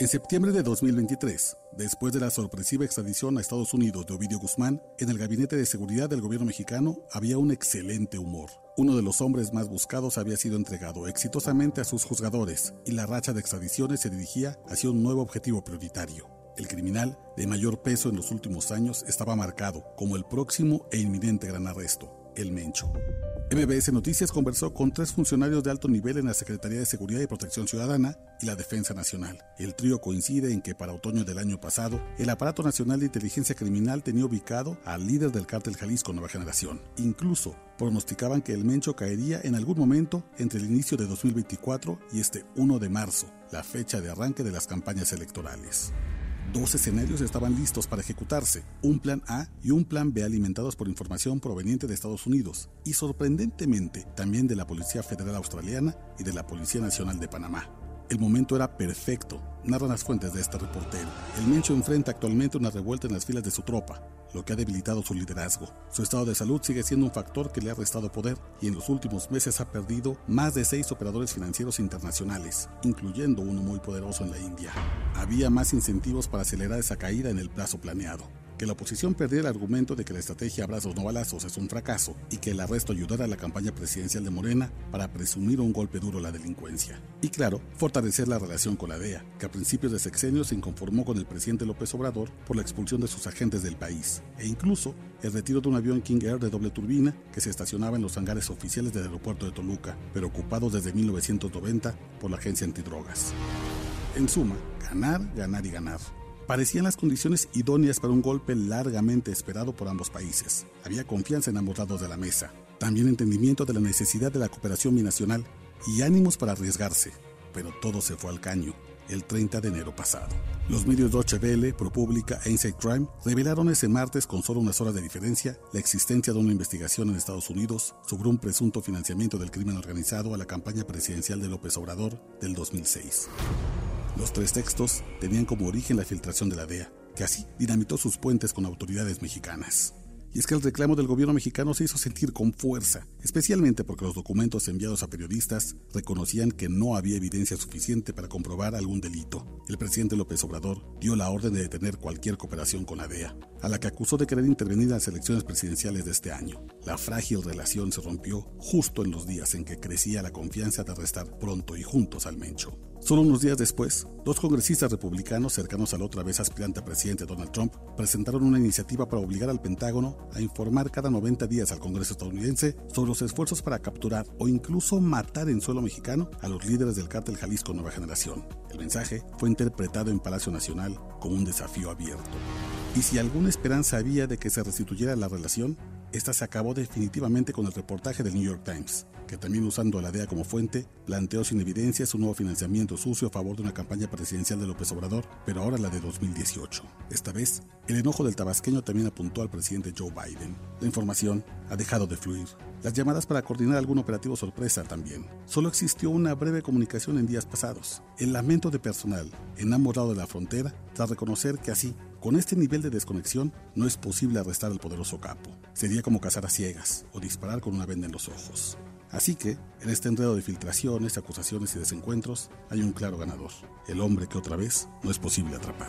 En septiembre de 2023, después de la sorpresiva extradición a Estados Unidos de Ovidio Guzmán, en el Gabinete de Seguridad del gobierno mexicano había un excelente humor. Uno de los hombres más buscados había sido entregado exitosamente a sus juzgadores y la racha de extradiciones se dirigía hacia un nuevo objetivo prioritario. El criminal de mayor peso en los últimos años estaba marcado como el próximo e inminente gran arresto, el Mencho. MBS Noticias conversó con tres funcionarios de alto nivel en la Secretaría de Seguridad y Protección Ciudadana y la Defensa Nacional. El trío coincide en que para otoño del año pasado, el aparato nacional de inteligencia criminal tenía ubicado al líder del cártel Jalisco Nueva Generación. Incluso pronosticaban que el Mencho caería en algún momento entre el inicio de 2024 y este 1 de marzo, la fecha de arranque de las campañas electorales. Dos escenarios estaban listos para ejecutarse, un plan A y un plan B alimentados por información proveniente de Estados Unidos y sorprendentemente también de la Policía Federal Australiana y de la Policía Nacional de Panamá. El momento era perfecto, narran las fuentes de este reportero. El Mencho enfrenta actualmente una revuelta en las filas de su tropa, lo que ha debilitado su liderazgo. Su estado de salud sigue siendo un factor que le ha restado poder y en los últimos meses ha perdido más de seis operadores financieros internacionales, incluyendo uno muy poderoso en la India. Había más incentivos para acelerar esa caída en el plazo planeado que la oposición perdiera el argumento de que la estrategia abrazos no balazos es un fracaso y que el arresto ayudara a la campaña presidencial de Morena para presumir un golpe duro a la delincuencia. Y claro, fortalecer la relación con la DEA, que a principios de sexenio se inconformó con el presidente López Obrador por la expulsión de sus agentes del país, e incluso el retiro de un avión King Air de doble turbina que se estacionaba en los hangares oficiales del aeropuerto de Toluca, pero ocupado desde 1990 por la agencia antidrogas. En suma, ganar, ganar y ganar parecían las condiciones idóneas para un golpe largamente esperado por ambos países. Había confianza en ambos lados de la mesa, también entendimiento de la necesidad de la cooperación binacional y ánimos para arriesgarse, pero todo se fue al caño el 30 de enero pasado. Los medios Deutsche Welle, ProPublica e Inside Crime revelaron ese martes con solo unas horas de diferencia la existencia de una investigación en Estados Unidos sobre un presunto financiamiento del crimen organizado a la campaña presidencial de López Obrador del 2006. Los tres textos tenían como origen la filtración de la DEA, que así dinamitó sus puentes con autoridades mexicanas. Y es que el reclamo del gobierno mexicano se hizo sentir con fuerza, especialmente porque los documentos enviados a periodistas reconocían que no había evidencia suficiente para comprobar algún delito. El presidente López Obrador dio la orden de detener cualquier cooperación con la DEA, a la que acusó de querer intervenir en las elecciones presidenciales de este año. La frágil relación se rompió justo en los días en que crecía la confianza de arrestar pronto y juntos al Mencho. Solo unos días después, dos congresistas republicanos cercanos al otra vez aspirante a presidente Donald Trump presentaron una iniciativa para obligar al Pentágono a informar cada 90 días al Congreso estadounidense sobre los esfuerzos para capturar o incluso matar en suelo mexicano a los líderes del cártel Jalisco Nueva Generación. El mensaje fue interpretado en Palacio Nacional como un desafío abierto. Y si alguna esperanza había de que se restituyera la relación, esta se acabó definitivamente con el reportaje del New York Times, que también usando a la DEA como fuente, planteó sin evidencia su nuevo financiamiento sucio a favor de una campaña presidencial de López Obrador, pero ahora la de 2018. Esta vez, el enojo del tabasqueño también apuntó al presidente Joe Biden. La información ha dejado de fluir. Las llamadas para coordinar algún operativo sorpresa también. Solo existió una breve comunicación en días pasados. El lamento de personal en ambos lados de la frontera, tras reconocer que así con este nivel de desconexión no es posible arrestar al poderoso capo. Sería como cazar a ciegas o disparar con una venda en los ojos. Así que, en este enredo de filtraciones, acusaciones y desencuentros, hay un claro ganador, el hombre que otra vez no es posible atrapar.